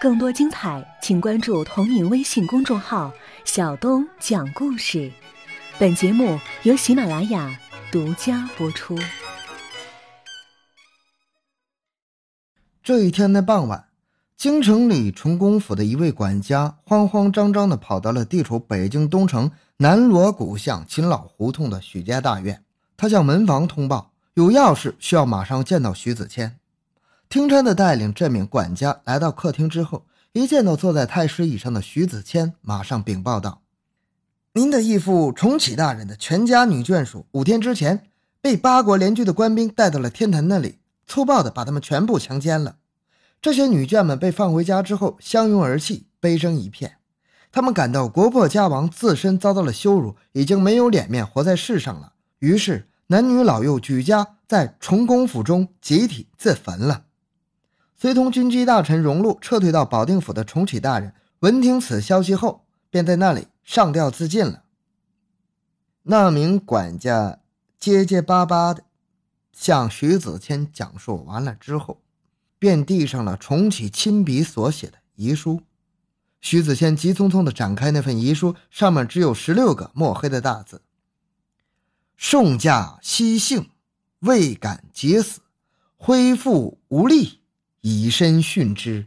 更多精彩，请关注同名微信公众号“小东讲故事”。本节目由喜马拉雅独家播出。这一天的傍晚，京城里崇公府的一位管家慌慌张张地跑到了地处北京东城南锣鼓巷秦老胡同的许家大院。他向门房通报，有要事需要马上见到徐子谦。听差的带领这名管家来到客厅之后，一见到坐在太师椅上的徐子谦，马上禀报道：“您的义父重启大人的全家女眷属，五天之前被八国联军的官兵带到了天坛那里，粗暴的把他们全部强奸了。这些女眷们被放回家之后，相拥而泣，悲声一片。他们感到国破家亡，自身遭到了羞辱，已经没有脸面活在世上了。于是，男女老幼举家在崇公府中集体自焚了。”随同军机大臣荣禄撤退到保定府的重启大人，闻听此消息后，便在那里上吊自尽了。那名管家结结巴巴的向徐子谦讲述完了之后，便递上了重启亲笔所写的遗书。徐子谦急匆匆地展开那份遗书，上面只有十六个墨黑的大字：“宋驾西幸，未敢捷死，恢复无力。”以身殉之。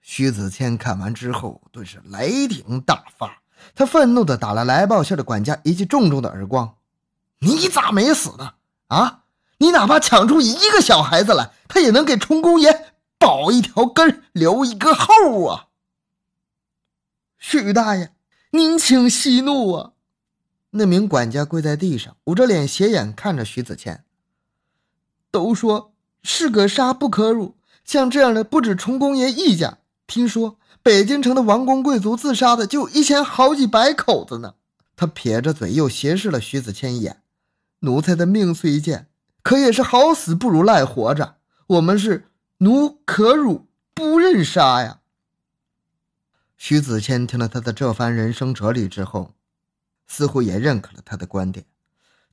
徐子谦看完之后，顿时雷霆大发，他愤怒地打了来报信的管家一记重重的耳光：“你咋没死呢？啊，你哪怕抢出一个小孩子来，他也能给崇公爷保一条根，留一个后啊！”徐大爷，您请息怒啊！那名管家跪在地上，捂着脸斜眼看着徐子谦，都说。士可杀不可辱，像这样的不止崇公爷一家。听说北京城的王公贵族自杀的就一千好几百口子呢。他撇着嘴，又斜视了徐子谦一眼。奴才的命虽贱，可也是好死不如赖活着。我们是奴可辱，不认杀呀。徐子谦听了他的这番人生哲理之后，似乎也认可了他的观点，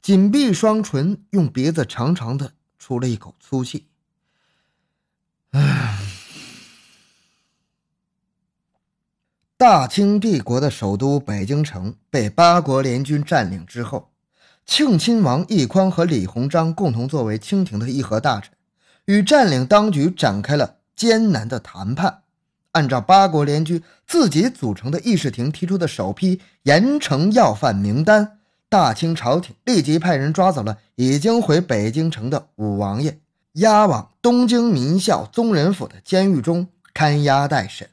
紧闭双唇，用鼻子长长的。出了一口粗气。唉，大清帝国的首都北京城被八国联军占领之后，庆亲王奕匡和李鸿章共同作为清廷的议和大臣，与占领当局展开了艰难的谈判。按照八国联军自己组成的议事庭提出的首批严惩要犯名单。大清朝廷立即派人抓走了已经回北京城的武王爷，押往东京民校宗人府的监狱中看押待审。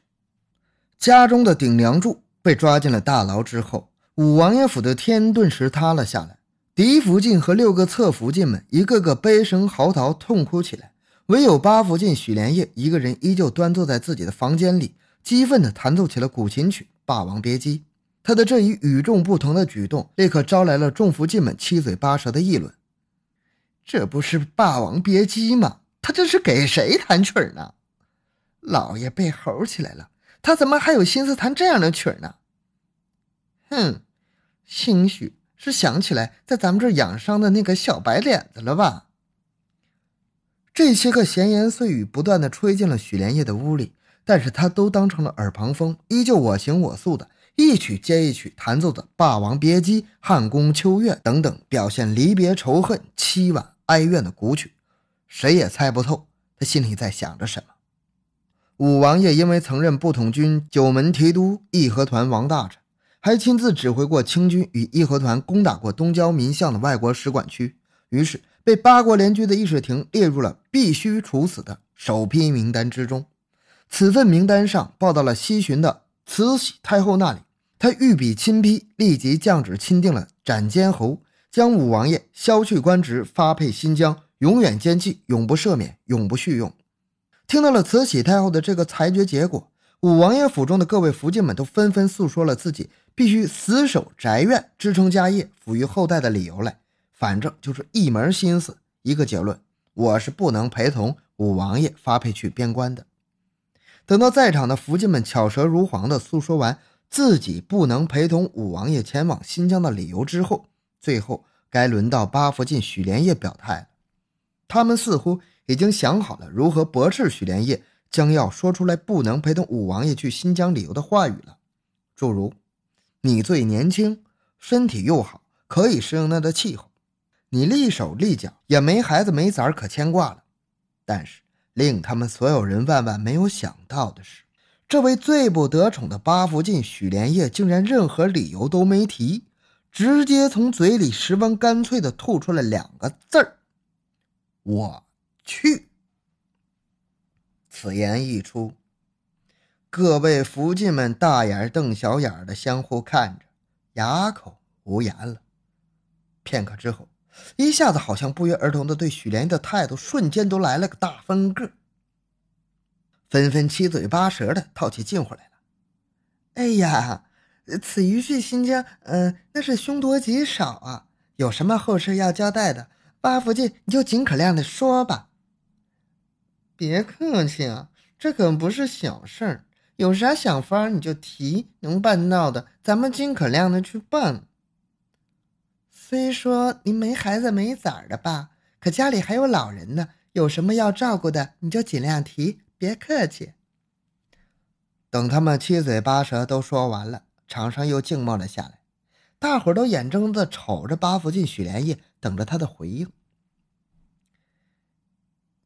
家中的顶梁柱被抓进了大牢之后，五王爷府的天顿时塌了下来。嫡福晋和六个侧福晋们一个个悲声嚎啕，痛哭起来。唯有八福晋许连夜一个人依旧端坐在自己的房间里，激愤地弹奏起了古琴曲《霸王别姬》。他的这一与众不同的举动，立刻招来了众福晋们七嘴八舌的议论。这不是《霸王别姬》吗？他这是给谁弹曲儿呢？老爷被猴起来了，他怎么还有心思弹这样的曲儿呢？哼，兴许是想起来在咱们这儿养伤的那个小白脸子了吧？这些个闲言碎语不断的吹进了许连夜的屋里，但是他都当成了耳旁风，依旧我行我素的。一曲接一曲弹奏的《霸王别姬》《汉宫秋月》等等，表现离别仇恨、凄婉哀怨的古曲，谁也猜不透他心里在想着什么。武王爷因为曾任不统军九门提督、义和团王大臣，还亲自指挥过清军与义和团攻打过东交民巷的外国使馆区，于是被八国联军的议事廷列入了必须处死的首批名单之中。此份名单上报到了西巡的。慈禧太后那里，他御笔亲批，立即降旨钦定了斩监侯，将武王爷削去官职，发配新疆，永远监禁，永不赦免，永不叙用。听到了慈禧太后的这个裁决结果，武王爷府中的各位福晋们都纷纷诉说了自己必须死守宅院，支撑家业，抚育后代的理由来。反正就是一门心思，一个结论：我是不能陪同武王爷发配去边关的。等到在场的福晋们巧舌如簧地诉说完自己不能陪同五王爷前往新疆的理由之后，最后该轮到八福晋许连夜表态了。他们似乎已经想好了如何驳斥许连夜将要说出来不能陪同五王爷去新疆旅游的话语了，诸如“你最年轻，身体又好，可以适应那的气候，你立手立脚，也没孩子没崽可牵挂了。”但是令他们所有人万万没有想到的是，这位最不得宠的八福晋许连夜竟然任何理由都没提，直接从嘴里十分干脆地吐出了两个字儿：“我去。”此言一出，各位福晋们大眼瞪小眼的相互看着，哑口无言了。片刻之后，一下子好像不约而同的对许连的态度瞬间都来了个大分个，纷纷七嘴八舌的套起近乎来了。哎呀，此一去新疆，嗯，那是凶多吉少啊！有什么后事要交代的，八福晋你就尽可量的说吧。别客气啊，这可不是小事儿，有啥想法你就提，能办到的咱们尽可量的去办。虽说您没孩子没崽儿的吧，可家里还有老人呢，有什么要照顾的你就尽量提，别客气。等他们七嘴八舌都说完了，场上又静默了下来，大伙儿都眼睁睁的瞅着八福晋许连夜，等着他的回应。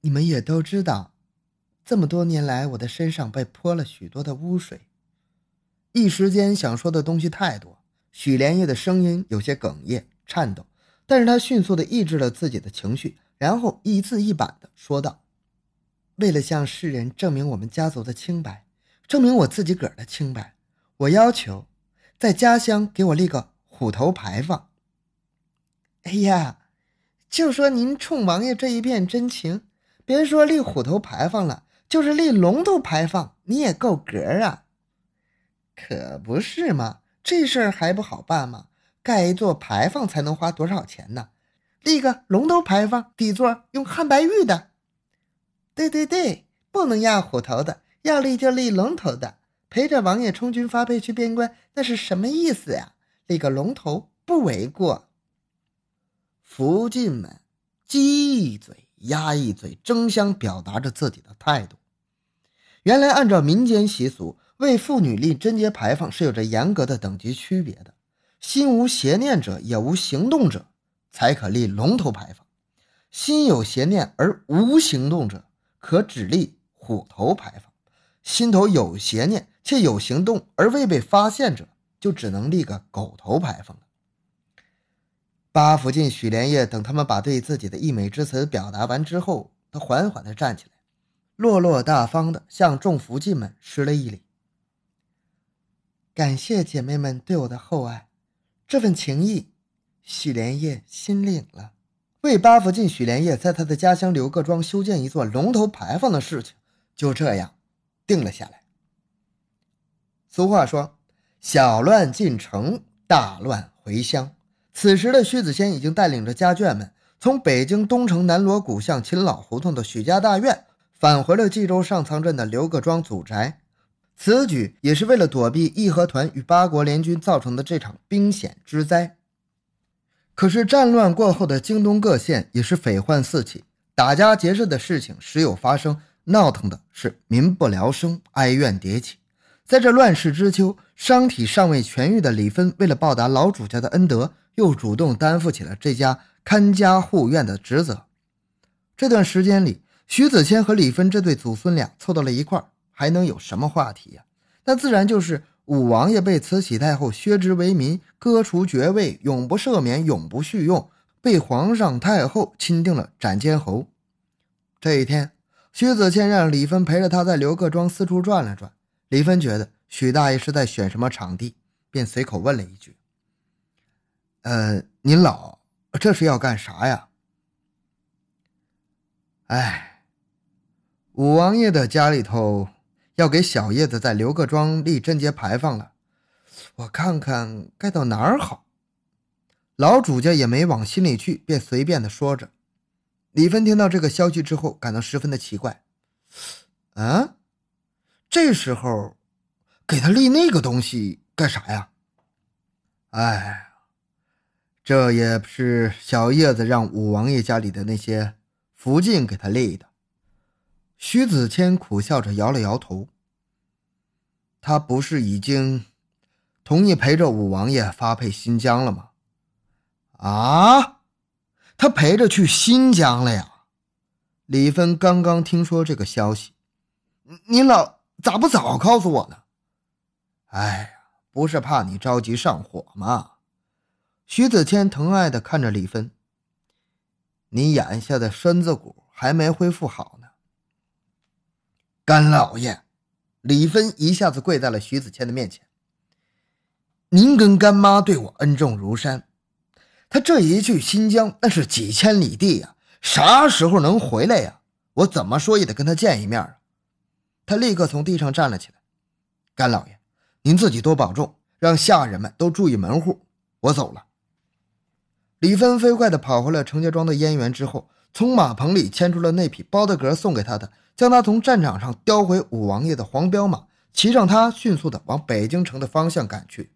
你们也都知道，这么多年来，我的身上被泼了许多的污水。一时间想说的东西太多，许连夜的声音有些哽咽、颤抖，但是他迅速的抑制了自己的情绪，然后一字一板的说道：“为了向世人证明我们家族的清白，证明我自己个儿的清白，我要求在家乡给我立个虎头牌坊。”哎呀，就说您冲王爷这一片真情。别说立虎头牌坊了，就是立龙头牌坊，你也够格啊！可不是嘛，这事儿还不好办吗？盖一座牌坊才能花多少钱呢？立个龙头牌坊，底座用汉白玉的。对对对，不能压虎头的，要立就立龙头的。陪着王爷充军发配去边关，那是什么意思呀？立个龙头不为过。福晋们，鸡一嘴。鸭一嘴，争相表达着自己的态度。原来，按照民间习俗，为妇女立贞节牌坊是有着严格的等级区别的。心无邪念者，也无行动者，才可立龙头牌坊；心有邪念而无行动者，可只立虎头牌坊；心头有邪念且有行动而未被发现者，就只能立个狗头牌坊了。八福晋许连夜等他们把对自己的溢美之词表达完之后，他缓缓地站起来，落落大方地向众福晋们施了一礼，感谢姐妹们对我的厚爱，这份情谊，许连夜心领了。为八福晋许连夜在他的家乡刘各庄修建一座龙头牌坊的事情，就这样定了下来。俗话说：“小乱进城，大乱回乡。”此时的徐子谦已经带领着家眷们，从北京东城南锣鼓巷秦老胡同的许家大院返回了冀州上仓镇的刘各庄祖宅。此举也是为了躲避义和团与八国联军造成的这场兵险之灾。可是战乱过后的京东各县也是匪患四起，打家劫舍的事情时有发生，闹腾的是民不聊生，哀怨迭起。在这乱世之秋，伤体尚未痊愈的李芬，为了报答老主家的恩德。又主动担负起了这家看家护院的职责。这段时间里，徐子谦和李芬这对祖孙俩凑到了一块儿，还能有什么话题呀？那自然就是五王爷被慈禧太后削职为民，割除爵位，永不赦免，永不叙用，被皇上太后钦定了斩监侯。这一天，徐子谦让李芬陪着他在刘各庄四处转了转。李芬觉得许大爷是在选什么场地，便随口问了一句。呃，您老这是要干啥呀？哎，五王爷的家里头要给小叶子在刘各庄立贞节牌坊了，我看看该到哪儿好。老主家也没往心里去，便随便的说着。李芬听到这个消息之后，感到十分的奇怪。啊，这时候给他立那个东西干啥呀？哎。这也是小叶子让五王爷家里的那些福晋给他立的。徐子谦苦笑着摇了摇头。他不是已经同意陪着五王爷发配新疆了吗？啊，他陪着去新疆了呀！李芬刚刚听说这个消息，您老咋不早告诉我呢？哎呀，不是怕你着急上火吗？徐子谦疼爱的看着李芬，你眼下的身子骨还没恢复好呢。干老爷。李芬一下子跪在了徐子谦的面前。您跟干妈对我恩重如山，他这一去新疆那是几千里地呀，啥时候能回来呀？我怎么说也得跟他见一面啊！他立刻从地上站了起来。干老爷，您自己多保重，让下人们都注意门户。我走了。李芬飞快地跑回了程家庄的燕园之后，从马棚里牵出了那匹包德格送给他的。将他从战场上叼回五王爷的黄骠马，骑上他，迅速的往北京城的方向赶去。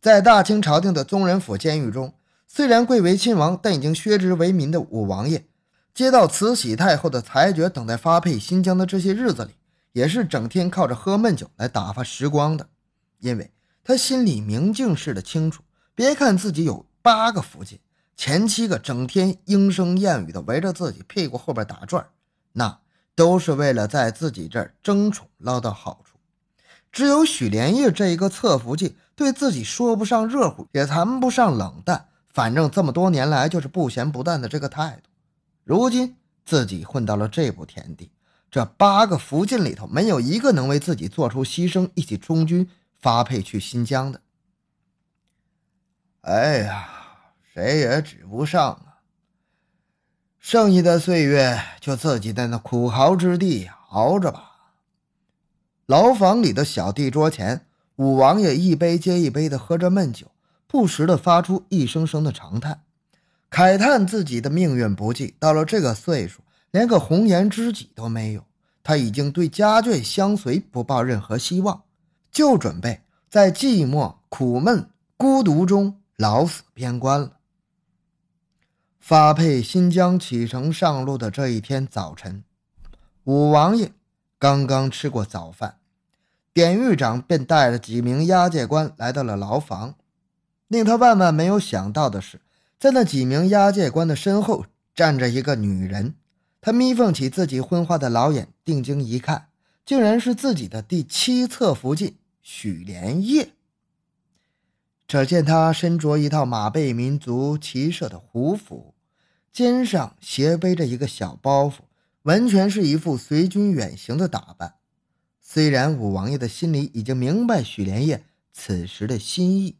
在大清朝廷的宗人府监狱中，虽然贵为亲王，但已经削职为民的五王爷，接到慈禧太后的裁决，等待发配新疆的这些日子里，也是整天靠着喝闷酒来打发时光的。因为他心里明镜似的清楚，别看自己有八个福晋，前七个整天莺声燕语的围着自己屁股后边打转，那。都是为了在自己这儿争宠捞到好处，只有许连夜这一个侧福晋，对自己说不上热乎，也谈不上冷淡，反正这么多年来就是不咸不淡的这个态度。如今自己混到了这步田地，这八个福晋里头没有一个能为自己做出牺牲，一起充军发配去新疆的。哎呀，谁也指不上。剩下的岁月，就自己在那苦熬之地熬着吧。牢房里的小地桌前，五王爷一杯接一杯的喝着闷酒，不时的发出一声声的长叹，慨叹自己的命运不济，到了这个岁数，连个红颜知己都没有。他已经对家眷相随不抱任何希望，就准备在寂寞、苦闷、孤独中老死边关了。发配新疆启程上路的这一天早晨，五王爷刚刚吃过早饭，典狱长便带着几名押解官来到了牢房。令他万万没有想到的是，在那几名押解官的身后站着一个女人。他眯缝起自己昏花的老眼，定睛一看，竟然是自己的第七侧福晋许连夜。只见他身着一套马背民族骑射的胡服。肩上斜背着一个小包袱，完全是一副随军远行的打扮。虽然五王爷的心里已经明白许连夜此时的心意，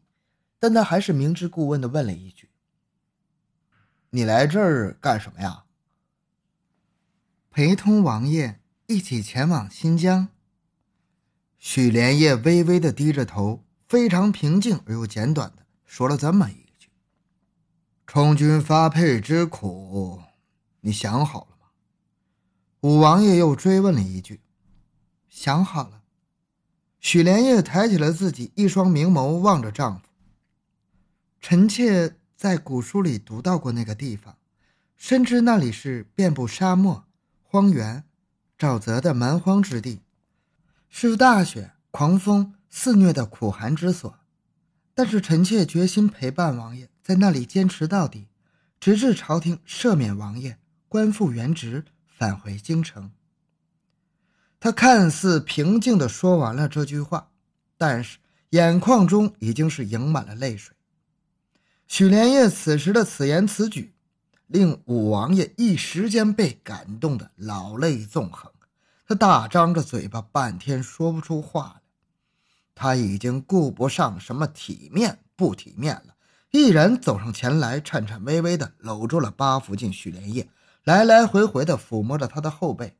但他还是明知故问的问了一句：“你来这儿干什么呀？”陪同王爷一起前往新疆。许连夜微微的低着头，非常平静而又简短的说了这么一。充军发配之苦，你想好了吗？五王爷又追问了一句。想好了。许连夜抬起了自己一双明眸，望着丈夫。臣妾在古书里读到过那个地方，深知那里是遍布沙漠、荒原、沼泽的蛮荒之地，是大雪、狂风肆虐的苦寒之所。但是臣妾决心陪伴王爷。在那里坚持到底，直至朝廷赦免王爷，官复原职，返回京城。他看似平静地说完了这句话，但是眼眶中已经是盈满了泪水。许连夜此时的此言此举，令五王爷一时间被感动的老泪纵横，他大张着嘴巴，半天说不出话来。他已经顾不上什么体面不体面了。毅然走上前来，颤颤巍巍地搂住了八福晋许连夜，来来回回地抚摸着他的后背，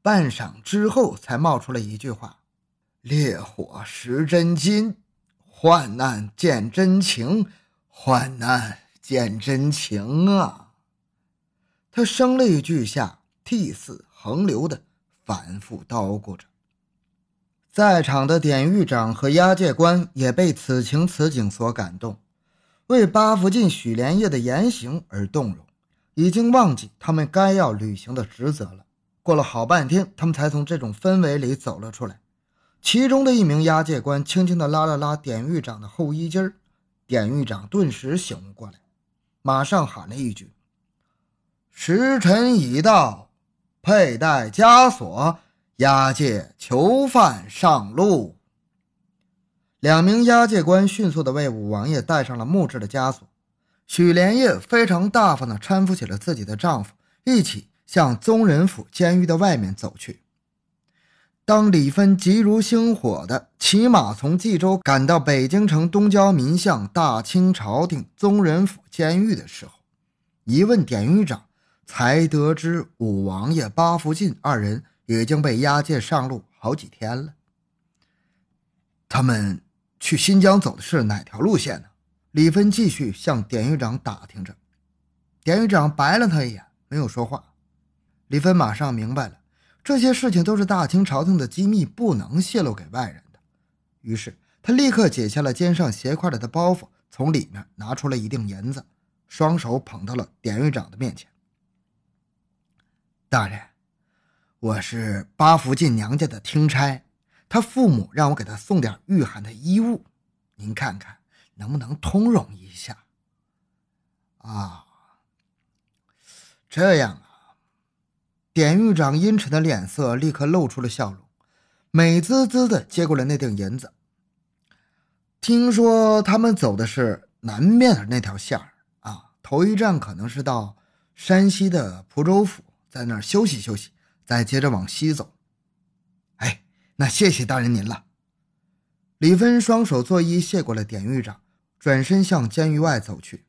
半晌之后，才冒出了一句话：“烈火识真金，患难见真情，患难见真情啊！”他声泪俱下，涕泗横流的反复叨咕着。在场的典狱长和押解官也被此情此景所感动。为八福晋许连夜的言行而动容，已经忘记他们该要履行的职责了。过了好半天，他们才从这种氛围里走了出来。其中的一名押解官轻轻地拉了拉典狱长的后衣襟儿，典狱长顿时醒悟过来，马上喊了一句：“时辰已到，佩戴枷锁，押解囚犯上路。”两名押解官迅速地为武王爷戴上了木质的枷锁。许连夜非常大方地搀扶起了自己的丈夫，一起向宗人府监狱的外面走去。当李芬急如星火地骑马从冀州赶到北京城东郊民巷大清朝廷宗人府监狱的时候，一问典狱长，才得知五王爷八福晋二人已经被押解上路好几天了。他们去新疆走的是哪条路线呢？李芬继续向典狱长打听着，典狱长白了他一眼，没有说话。李芬马上明白了。这些事情都是大清朝廷的机密，不能泄露给外人的。于是他立刻解下了肩上斜挎着的包袱，从里面拿出了一锭银子，双手捧到了典狱长的面前。大人，我是八福晋娘家的听差，他父母让我给他送点御寒的衣物，您看看能不能通融一下？啊，这样啊。典狱长阴沉的脸色立刻露出了笑容，美滋滋的接过了那锭银子。听说他们走的是南面的那条线儿啊，头一站可能是到山西的蒲州府，在那儿休息休息，再接着往西走。哎，那谢谢大人您了。李芬双手作揖，谢过了典狱长，转身向监狱外走去。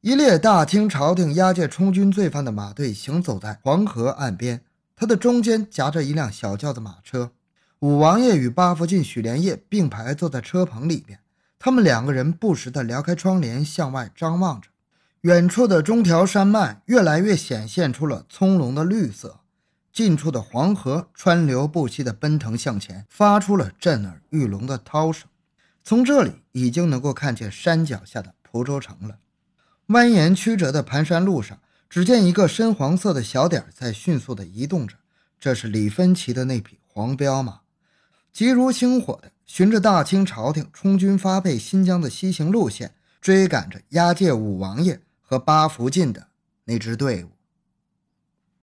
一列大清朝廷押解充军罪犯的马队行走在黄河岸边，它的中间夹着一辆小轿子马车。五王爷与八福晋、许连夜并排坐在车棚里边，他们两个人不时地撩开窗帘向外张望着。远处的中条山脉越来越显现出了葱茏的绿色，近处的黄河川流不息地奔腾向前，发出了震耳欲聋的涛声。从这里已经能够看见山脚下的蒲州城了。蜿蜒曲折的盘山路上，只见一个深黄色的小点在迅速地移动着。这是李芬骑的那匹黄骠马，急如星火地循着大清朝廷充军发配新疆的西行路线，追赶着押解五王爷和八福晋的那支队伍。